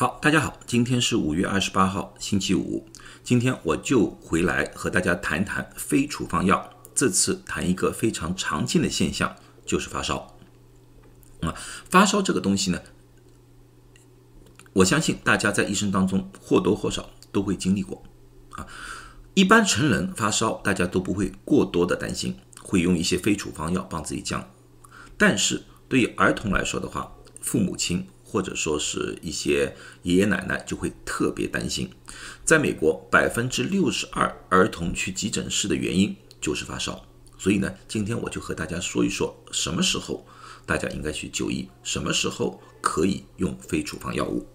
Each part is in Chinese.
好，大家好，今天是五月二十八号，星期五。今天我就回来和大家谈谈非处方药。这次谈一个非常常见的现象，就是发烧。啊，发烧这个东西呢，我相信大家在一生当中或多或少都会经历过。啊，一般成人发烧，大家都不会过多的担心，会用一些非处方药帮自己降。但是对于儿童来说的话，父母亲。或者说是一些爷爷奶奶就会特别担心，在美国，百分之六十二儿童去急诊室的原因就是发烧。所以呢，今天我就和大家说一说，什么时候大家应该去就医，什么时候可以用非处方药物。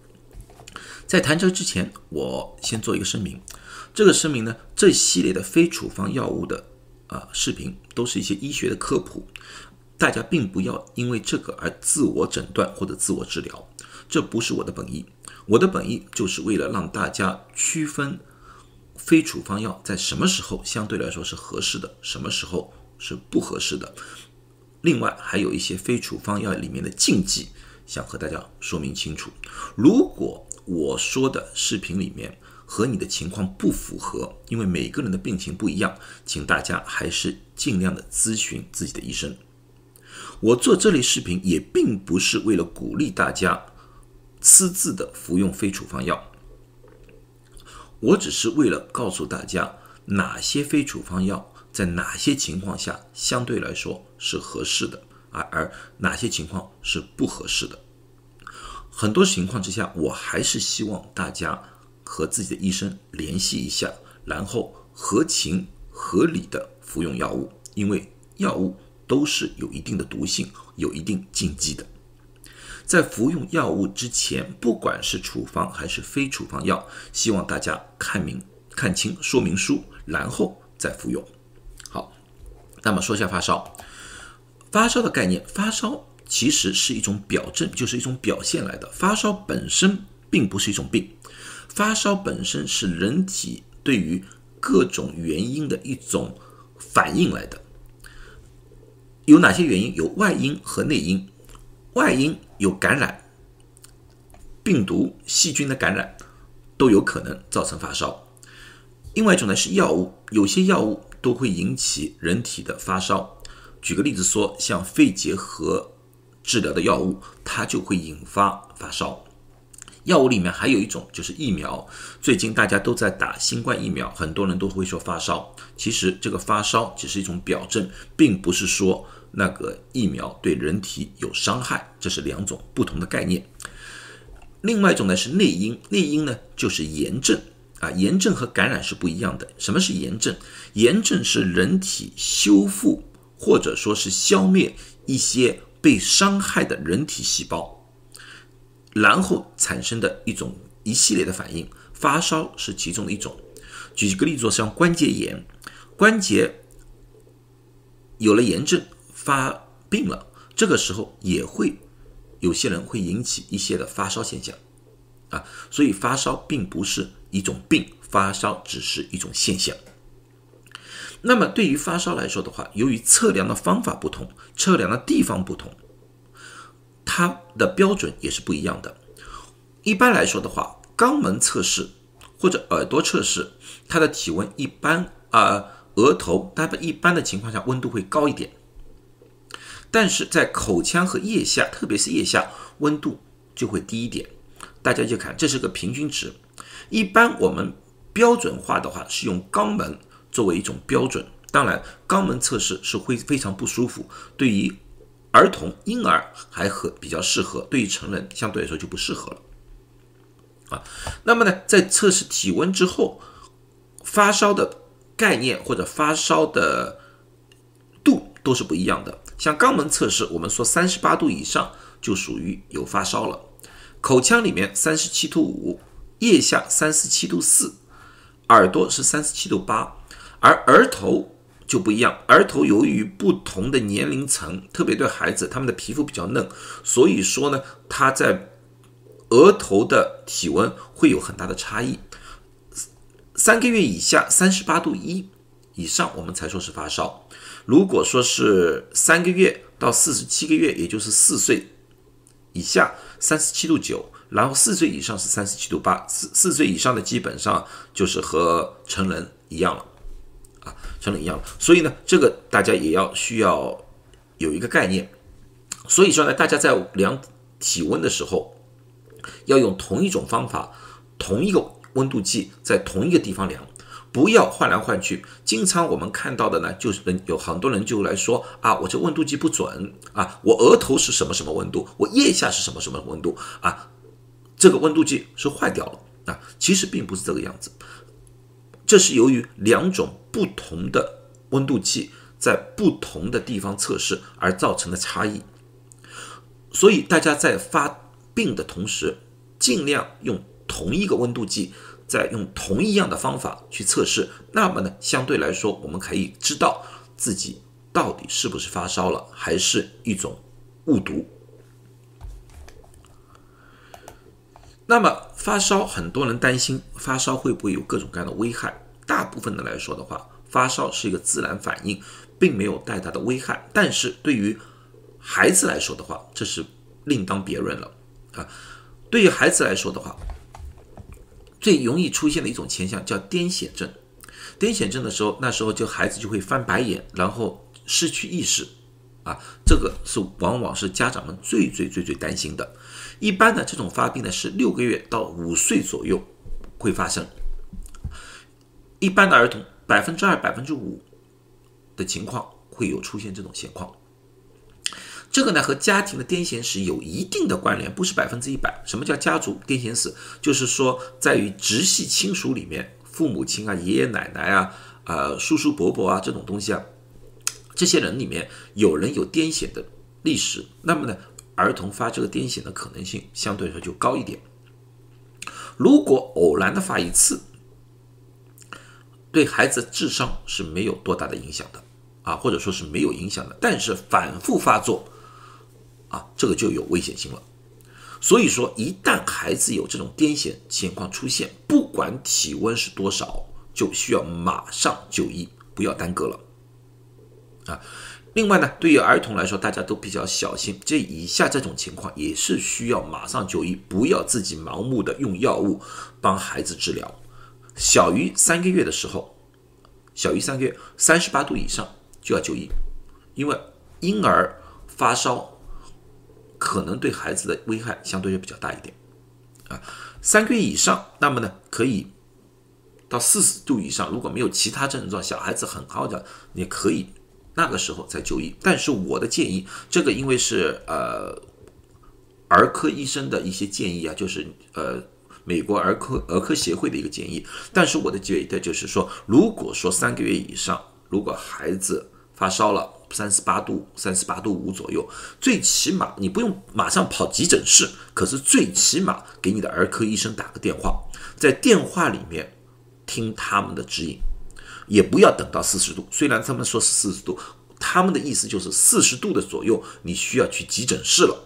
在谈这之前，我先做一个声明，这个声明呢，这系列的非处方药物的啊视频都是一些医学的科普。大家并不要因为这个而自我诊断或者自我治疗，这不是我的本意。我的本意就是为了让大家区分非处方药在什么时候相对来说是合适的，什么时候是不合适的。另外，还有一些非处方药里面的禁忌，想和大家说明清楚。如果我说的视频里面和你的情况不符合，因为每个人的病情不一样，请大家还是尽量的咨询自己的医生。我做这类视频也并不是为了鼓励大家私自的服用非处方药，我只是为了告诉大家哪些非处方药在哪些情况下相对来说是合适的，而而哪些情况是不合适的。很多情况之下，我还是希望大家和自己的医生联系一下，然后合情合理的服用药物，因为药物。都是有一定的毒性，有一定禁忌的。在服用药物之前，不管是处方还是非处方药，希望大家看明看清说明书，然后再服用。好，那么说下发烧。发烧的概念，发烧其实是一种表症，就是一种表现来的。发烧本身并不是一种病，发烧本身是人体对于各种原因的一种反应来的。有哪些原因？有外因和内因。外因有感染、病毒、细菌的感染，都有可能造成发烧。另外一种呢是药物，有些药物都会引起人体的发烧。举个例子说，像肺结核治疗的药物，它就会引发发烧。药物里面还有一种就是疫苗，最近大家都在打新冠疫苗，很多人都会说发烧。其实这个发烧只是一种表症，并不是说那个疫苗对人体有伤害，这是两种不同的概念。另外一种呢是内因，内因呢就是炎症啊，炎症和感染是不一样的。什么是炎症？炎症是人体修复或者说是消灭一些被伤害的人体细胞。然后产生的一种一系列的反应，发烧是其中的一种。举个例子，像关节炎，关节有了炎症发病了，这个时候也会有些人会引起一些的发烧现象啊。所以发烧并不是一种病，发烧只是一种现象。那么对于发烧来说的话，由于测量的方法不同，测量的地方不同。它的标准也是不一样的。一般来说的话，肛门测试或者耳朵测试，它的体温一般啊，额头它的一般的情况下温度会高一点。但是在口腔和腋下，特别是腋下，温度就会低一点。大家就看，这是个平均值。一般我们标准化的话，是用肛门作为一种标准。当然，肛门测试是会非常不舒服，对于。儿童、婴儿还和比较适合，对于成人相对来说就不适合了，啊，那么呢，在测试体温之后，发烧的概念或者发烧的度都是不一样的。像肛门测试，我们说三十八度以上就属于有发烧了，口腔里面三十七度五，腋下三十七度四，耳朵是三十七度八，而额头。就不一样，儿童由于不同的年龄层，特别对孩子，他们的皮肤比较嫩，所以说呢，他在额头的体温会有很大的差异。三个月以下，三十八度一以上，我们才说是发烧。如果说是三个月到四十七个月，也就是四岁以下，三十七度九，然后四岁以上是三十七度八，四四岁以上的基本上就是和成人一样了，啊，成人一样了。所以呢，这个大家也要需要有一个概念。所以说呢，大家在量体温的时候，要用同一种方法，同一个温度计在同一个地方量。不要换来换去，经常我们看到的呢，就是人有很多人就来说啊，我这温度计不准啊，我额头是什么什么温度，我腋下是什么什么温度啊，这个温度计是坏掉了啊，其实并不是这个样子，这是由于两种不同的温度计在不同的地方测试而造成的差异，所以大家在发病的同时，尽量用同一个温度计。再用同一样的方法去测试，那么呢，相对来说，我们可以知道自己到底是不是发烧了，还是一种误读。那么发烧，很多人担心发烧会不会有各种各样的危害。大部分的来说的话，发烧是一个自然反应，并没有太大的危害。但是对于孩子来说的话，这是另当别论了啊。对于孩子来说的话，最容易出现的一种现象叫癫痫症。癫痫症的时候，那时候就孩子就会翻白眼，然后失去意识，啊，这个是往往是家长们最最最最担心的。一般呢，这种发病呢是六个月到五岁左右会发生。一般的儿童百分之二、百分之五的情况会有出现这种情况。这个呢和家庭的癫痫史有一定的关联，不是百分之一百。什么叫家族癫痫史？就是说，在于直系亲属里面，父母亲啊、爷爷奶奶啊、呃叔叔伯伯啊这种东西啊，这些人里面有人有癫痫的历史，那么呢，儿童发这个癫痫的可能性相对来说就高一点。如果偶然的发一次，对孩子智商是没有多大的影响的啊，或者说是没有影响的。但是反复发作。啊，这个就有危险性了。所以说，一旦孩子有这种癫痫情况出现，不管体温是多少，就需要马上就医，不要耽搁了。啊，另外呢，对于儿童来说，大家都比较小心，这以下这种情况也是需要马上就医，不要自己盲目的用药物帮孩子治疗。小于三个月的时候，小于三个月，三十八度以上就要就医，因为婴儿发烧。可能对孩子的危害相对就比较大一点，啊，三个月以上，那么呢，可以到四十度以上，如果没有其他症状，小孩子很好的，你可以那个时候再就医。但是我的建议，这个因为是呃儿科医生的一些建议啊，就是呃美国儿科儿科协会的一个建议。但是我的建议就是说，如果说三个月以上，如果孩子发烧了。三十八度，三十八度五左右，最起码你不用马上跑急诊室，可是最起码给你的儿科医生打个电话，在电话里面听他们的指引，也不要等到四十度。虽然他们说是四十度，他们的意思就是四十度的左右，你需要去急诊室了，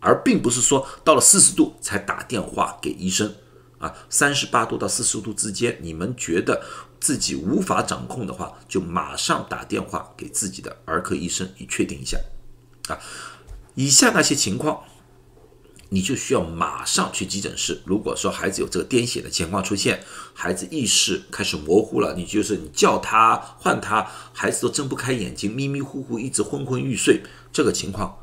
而并不是说到了四十度才打电话给医生。啊，三十八度到四十度之间，你们觉得？自己无法掌控的话，就马上打电话给自己的儿科医生，以确定一下。啊，以下那些情况，你就需要马上去急诊室。如果说孩子有这个癫痫的情况出现，孩子意识开始模糊了，你就是你叫他唤他，孩子都睁不开眼睛，迷迷糊糊，一直昏昏欲睡，这个情况，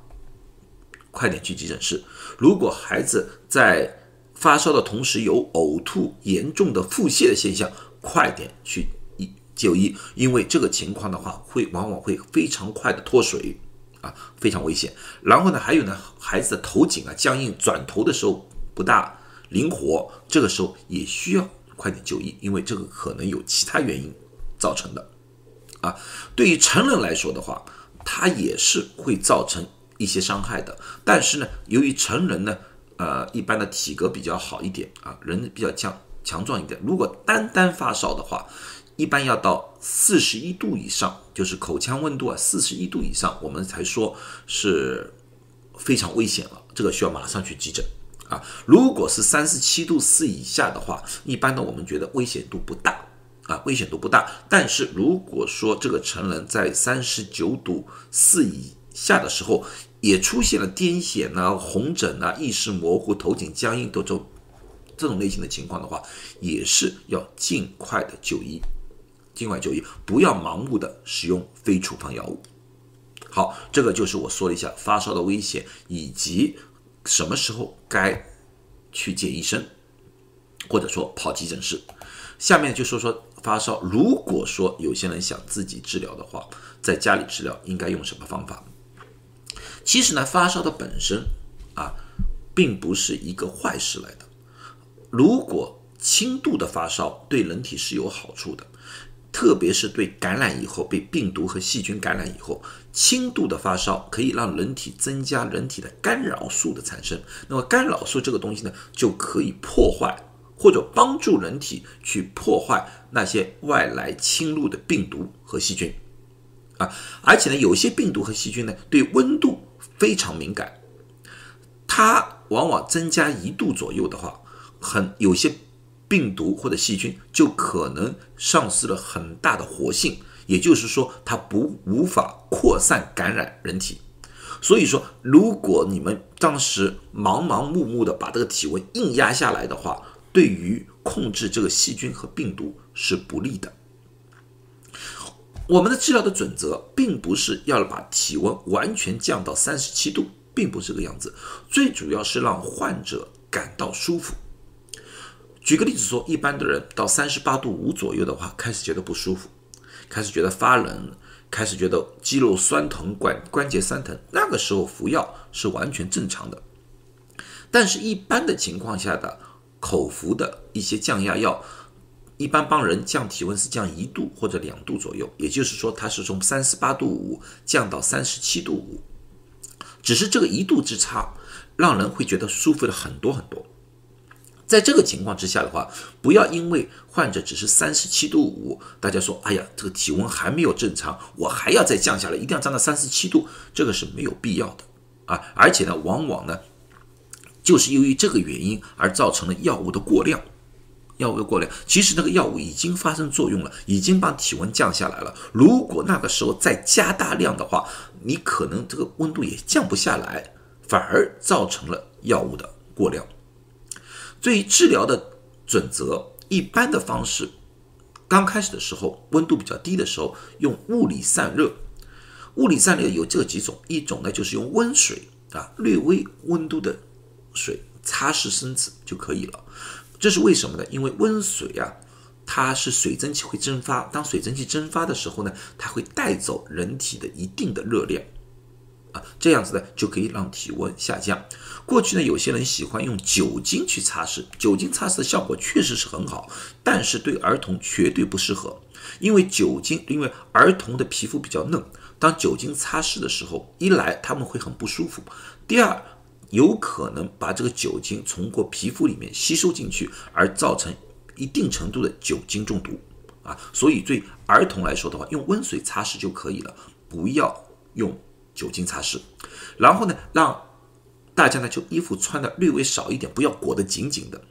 快点去急诊室。如果孩子在发烧的同时有呕吐、严重的腹泻的现象，快点去医就医，因为这个情况的话，会往往会非常快的脱水啊，非常危险。然后呢，还有呢，孩子的头颈啊僵硬，转头的时候不大灵活，这个时候也需要快点就医，因为这个可能有其他原因造成的啊。对于成人来说的话，它也是会造成一些伤害的。但是呢，由于成人呢，呃，一般的体格比较好一点啊，人比较强。强壮一点。如果单单发烧的话，一般要到四十一度以上，就是口腔温度啊，四十一度以上，我们才说是非常危险了。这个需要马上去急诊啊。如果是三十七度四以下的话，一般的我们觉得危险度不大啊，危险度不大。但是如果说这个成人在三十九度四以下的时候，也出现了癫痫啊、红疹啊、意识模糊、头颈僵硬这种这种类型的情况的话，也是要尽快的就医，尽快就医，不要盲目的使用非处方药物。好，这个就是我说了一下发烧的危险，以及什么时候该去见医生，或者说跑急诊室。下面就说说发烧，如果说有些人想自己治疗的话，在家里治疗应该用什么方法？其实呢，发烧的本身啊，并不是一个坏事来的。如果轻度的发烧对人体是有好处的，特别是对感染以后被病毒和细菌感染以后，轻度的发烧可以让人体增加人体的干扰素的产生。那么干扰素这个东西呢，就可以破坏或者帮助人体去破坏那些外来侵入的病毒和细菌啊。而且呢，有些病毒和细菌呢，对温度非常敏感，它往往增加一度左右的话，很有些病毒或者细菌就可能丧失了很大的活性，也就是说，它不无法扩散感染人体。所以说，如果你们当时盲盲目目的把这个体温硬压下来的话，对于控制这个细菌和病毒是不利的。我们的治疗的准则并不是要把体温完全降到三十七度，并不是这个样子，最主要是让患者感到舒服。举个例子说，一般的人到三十八度五左右的话，开始觉得不舒服，开始觉得发冷，开始觉得肌肉酸疼、关关节酸疼，那个时候服药是完全正常的。但是，一般的情况下的口服的一些降压药，一般帮人降体温是降一度或者两度左右，也就是说，它是从三十八度五降到三十七度五，只是这个一度之差，让人会觉得舒服了很多很多。在这个情况之下的话，不要因为患者只是三十七度五，大家说，哎呀，这个体温还没有正常，我还要再降下来，一定要降到三十七度，这个是没有必要的啊！而且呢，往往呢，就是由于这个原因而造成了药物的过量，药物的过量，其实那个药物已经发生作用了，已经把体温降下来了。如果那个时候再加大量的话，你可能这个温度也降不下来，反而造成了药物的过量。对于治疗的准则，一般的方式，刚开始的时候，温度比较低的时候，用物理散热。物理散热有这几种，一种呢就是用温水啊，略微温度的水擦拭身子就可以了。这是为什么呢？因为温水啊，它是水蒸气会蒸发，当水蒸气蒸发的时候呢，它会带走人体的一定的热量。啊，这样子呢就可以让体温下降。过去呢，有些人喜欢用酒精去擦拭，酒精擦拭的效果确实是很好，但是对儿童绝对不适合，因为酒精，因为儿童的皮肤比较嫩，当酒精擦拭的时候，一来他们会很不舒服，第二有可能把这个酒精从过皮肤里面吸收进去，而造成一定程度的酒精中毒。啊，所以对儿童来说的话，用温水擦拭就可以了，不要用。酒精擦拭，然后呢，让大家呢就衣服穿的略微少一点，不要裹得紧紧的，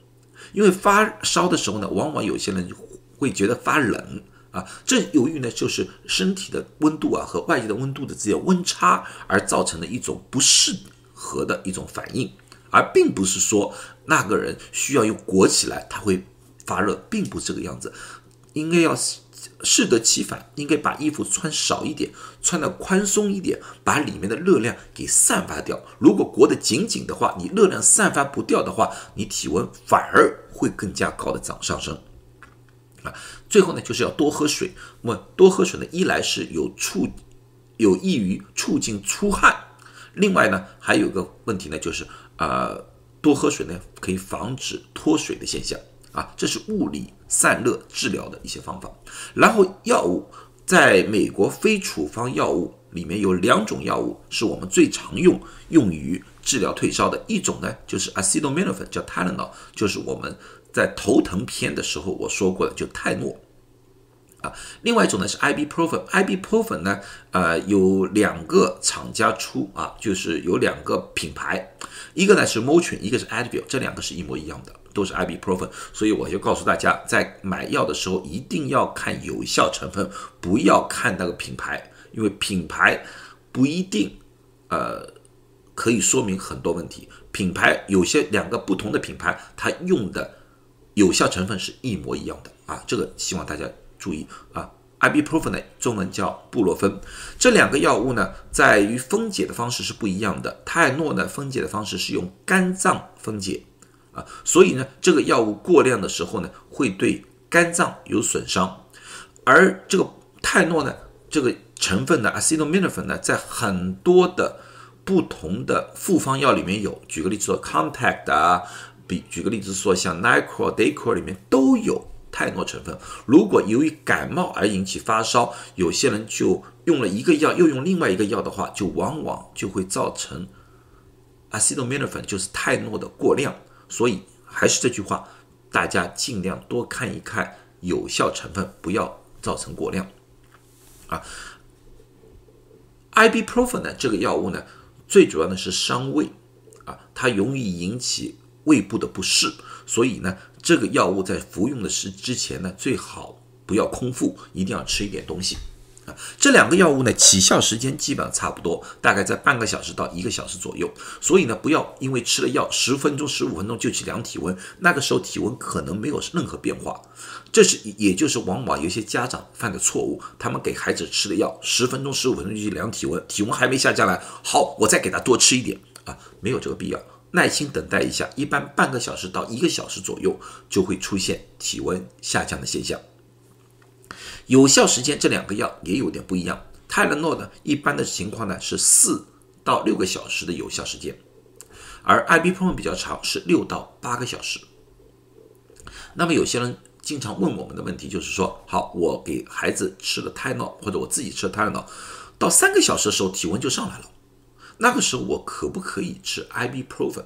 因为发烧的时候呢，往往有些人会觉得发冷啊，这由于呢就是身体的温度啊和外界的温度的这些温差而造成的一种不适合的一种反应，而并不是说那个人需要用裹起来他会发热，并不是这个样子，应该要。适得其反，应该把衣服穿少一点，穿的宽松一点，把里面的热量给散发掉。如果裹得紧紧的话，你热量散发不掉的话，你体温反而会更加高的涨上升。啊，最后呢，就是要多喝水。那么多喝水呢，一来是有促，有益于促进出汗，另外呢，还有个问题呢，就是呃，多喝水呢，可以防止脱水的现象。啊，这是物理散热治疗的一些方法。然后药物，在美国非处方药物里面有两种药物是我们最常用用于治疗退烧的。一种呢就是 acetaminophen，叫 Tylenol，就是我们在头疼片的时候我说过的，就泰诺。啊，另外一种呢是 ibuprofen，ibuprofen 呢，呃，有两个厂家出啊，就是有两个品牌，一个呢是 Motrin，一个是 Advil，这两个是一模一样的。都是 ibuprofen，所以我就告诉大家，在买药的时候一定要看有效成分，不要看那个品牌，因为品牌不一定呃，可以说明很多问题。品牌有些两个不同的品牌，它用的有效成分是一模一样的啊，这个希望大家注意啊。ibuprofen，中文叫布洛芬，这两个药物呢，在于分解的方式是不一样的。泰诺呢，分解的方式是用肝脏分解啊，所以呢，这个药物过量的时候呢，会对肝脏有损伤。而这个泰诺呢，这个成分呢，acetaminophen 呢，在很多的不同的复方药里面有。举个例子说，Contact 啊，比举个例子说，像 Nyquil、d a y q u i 里面都有。泰诺成分，如果由于感冒而引起发烧，有些人就用了一个药，又用另外一个药的话，就往往就会造成 acetaminophen，就是泰诺的过量。所以还是这句话，大家尽量多看一看有效成分，不要造成过量。啊，ibuprofen 呢，这个药物呢，最主要的是伤胃，啊，它容易引起胃部的不适，所以呢。这个药物在服用的时之前呢，最好不要空腹，一定要吃一点东西啊。这两个药物呢，起效时间基本上差不多，大概在半个小时到一个小时左右。所以呢，不要因为吃了药十分钟、十五分钟就去量体温，那个时候体温可能没有任何变化。这是也就是往往有些家长犯的错误，他们给孩子吃了药十分钟、十五分钟就去量体温，体温还没下降来，好，我再给他多吃一点啊，没有这个必要。耐心等待一下，一般半个小时到一个小时左右就会出现体温下降的现象。有效时间这两个药也有点不一样，泰勒诺呢，一般的情况呢是四到六个小时的有效时间，而艾比 n 比较长，是六到八个小时。那么有些人经常问我们的问题就是说，好，我给孩子吃了泰诺，或者我自己吃了泰诺，到三个小时的时候体温就上来了。那个时候我可不可以吃 ibuprofen？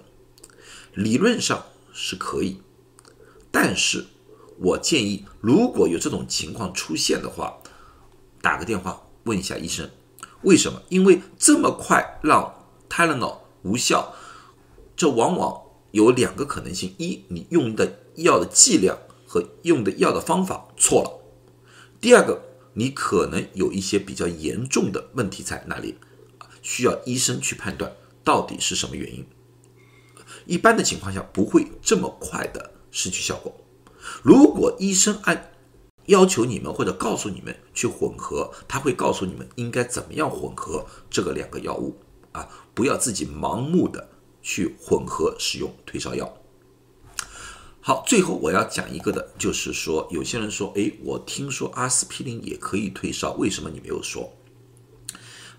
理论上是可以，但是我建议，如果有这种情况出现的话，打个电话问一下医生，为什么？因为这么快让 Tylenol 无效，这往往有两个可能性：一，你用的药的剂量和用的药的方法错了；第二个，你可能有一些比较严重的问题在那里。需要医生去判断到底是什么原因。一般的情况下不会这么快的失去效果。如果医生按要求你们或者告诉你们去混合，他会告诉你们应该怎么样混合这个两个药物啊，不要自己盲目的去混合使用退烧药。好，最后我要讲一个的，就是说有些人说，诶，我听说阿司匹林也可以退烧，为什么你没有说？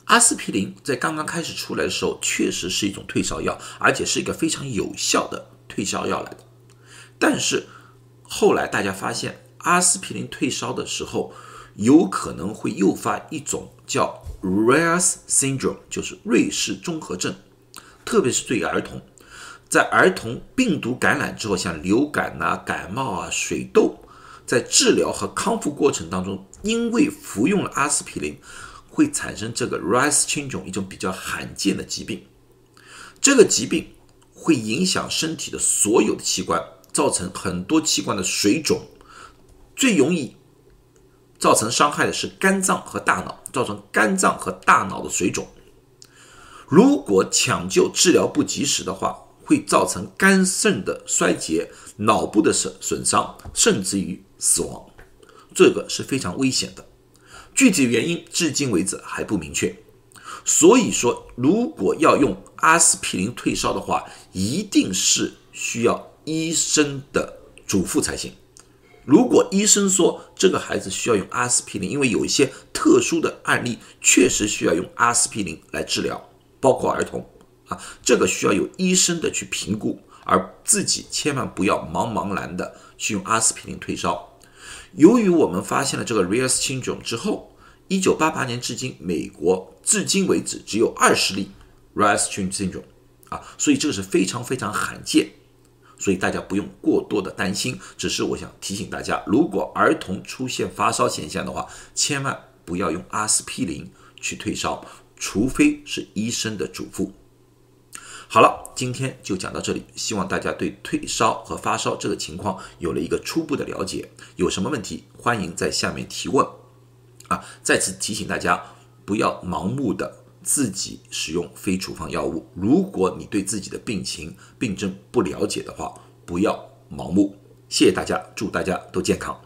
阿司匹林在刚刚开始出来的时候，确实是一种退烧药，而且是一个非常有效的退烧药来的。但是后来大家发现，阿司匹林退烧的时候，有可能会诱发一种叫 Ray's syndrome，就是瑞氏综合症，特别是对于儿童，在儿童病毒感染之后，像流感啊、感冒啊、水痘，在治疗和康复过程当中，因为服用了阿司匹林。会产生这个 Rice syndrome 一种比较罕见的疾病，这个疾病会影响身体的所有的器官，造成很多器官的水肿，最容易造成伤害的是肝脏和大脑，造成肝脏和大脑的水肿。如果抢救治疗不及时的话，会造成肝肾的衰竭、脑部的损损伤，甚至于死亡，这个是非常危险的。具体原因至今为止还不明确，所以说，如果要用阿司匹林退烧的话，一定是需要医生的嘱咐才行。如果医生说这个孩子需要用阿司匹林，因为有一些特殊的案例确实需要用阿司匹林来治疗，包括儿童啊，这个需要有医生的去评估，而自己千万不要茫茫然的去用阿司匹林退烧。由于我们发现了这个 Ray's syndrome 之后，一九八八年至今，美国至今为止只有二十例 Ray's syndrome 啊，所以这个是非常非常罕见，所以大家不用过多的担心。只是我想提醒大家，如果儿童出现发烧现象的话，千万不要用阿司匹林去退烧，除非是医生的嘱咐。好了，今天就讲到这里。希望大家对退烧和发烧这个情况有了一个初步的了解。有什么问题，欢迎在下面提问。啊，再次提醒大家，不要盲目的自己使用非处方药物。如果你对自己的病情、病症不了解的话，不要盲目。谢谢大家，祝大家都健康。